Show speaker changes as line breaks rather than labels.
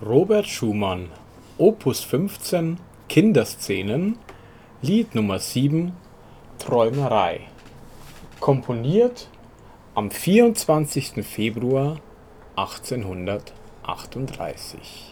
Robert Schumann: Opus 15 Kinderszenen Lied Nummer 7 Träumerei Komponiert am 24. Februar 1838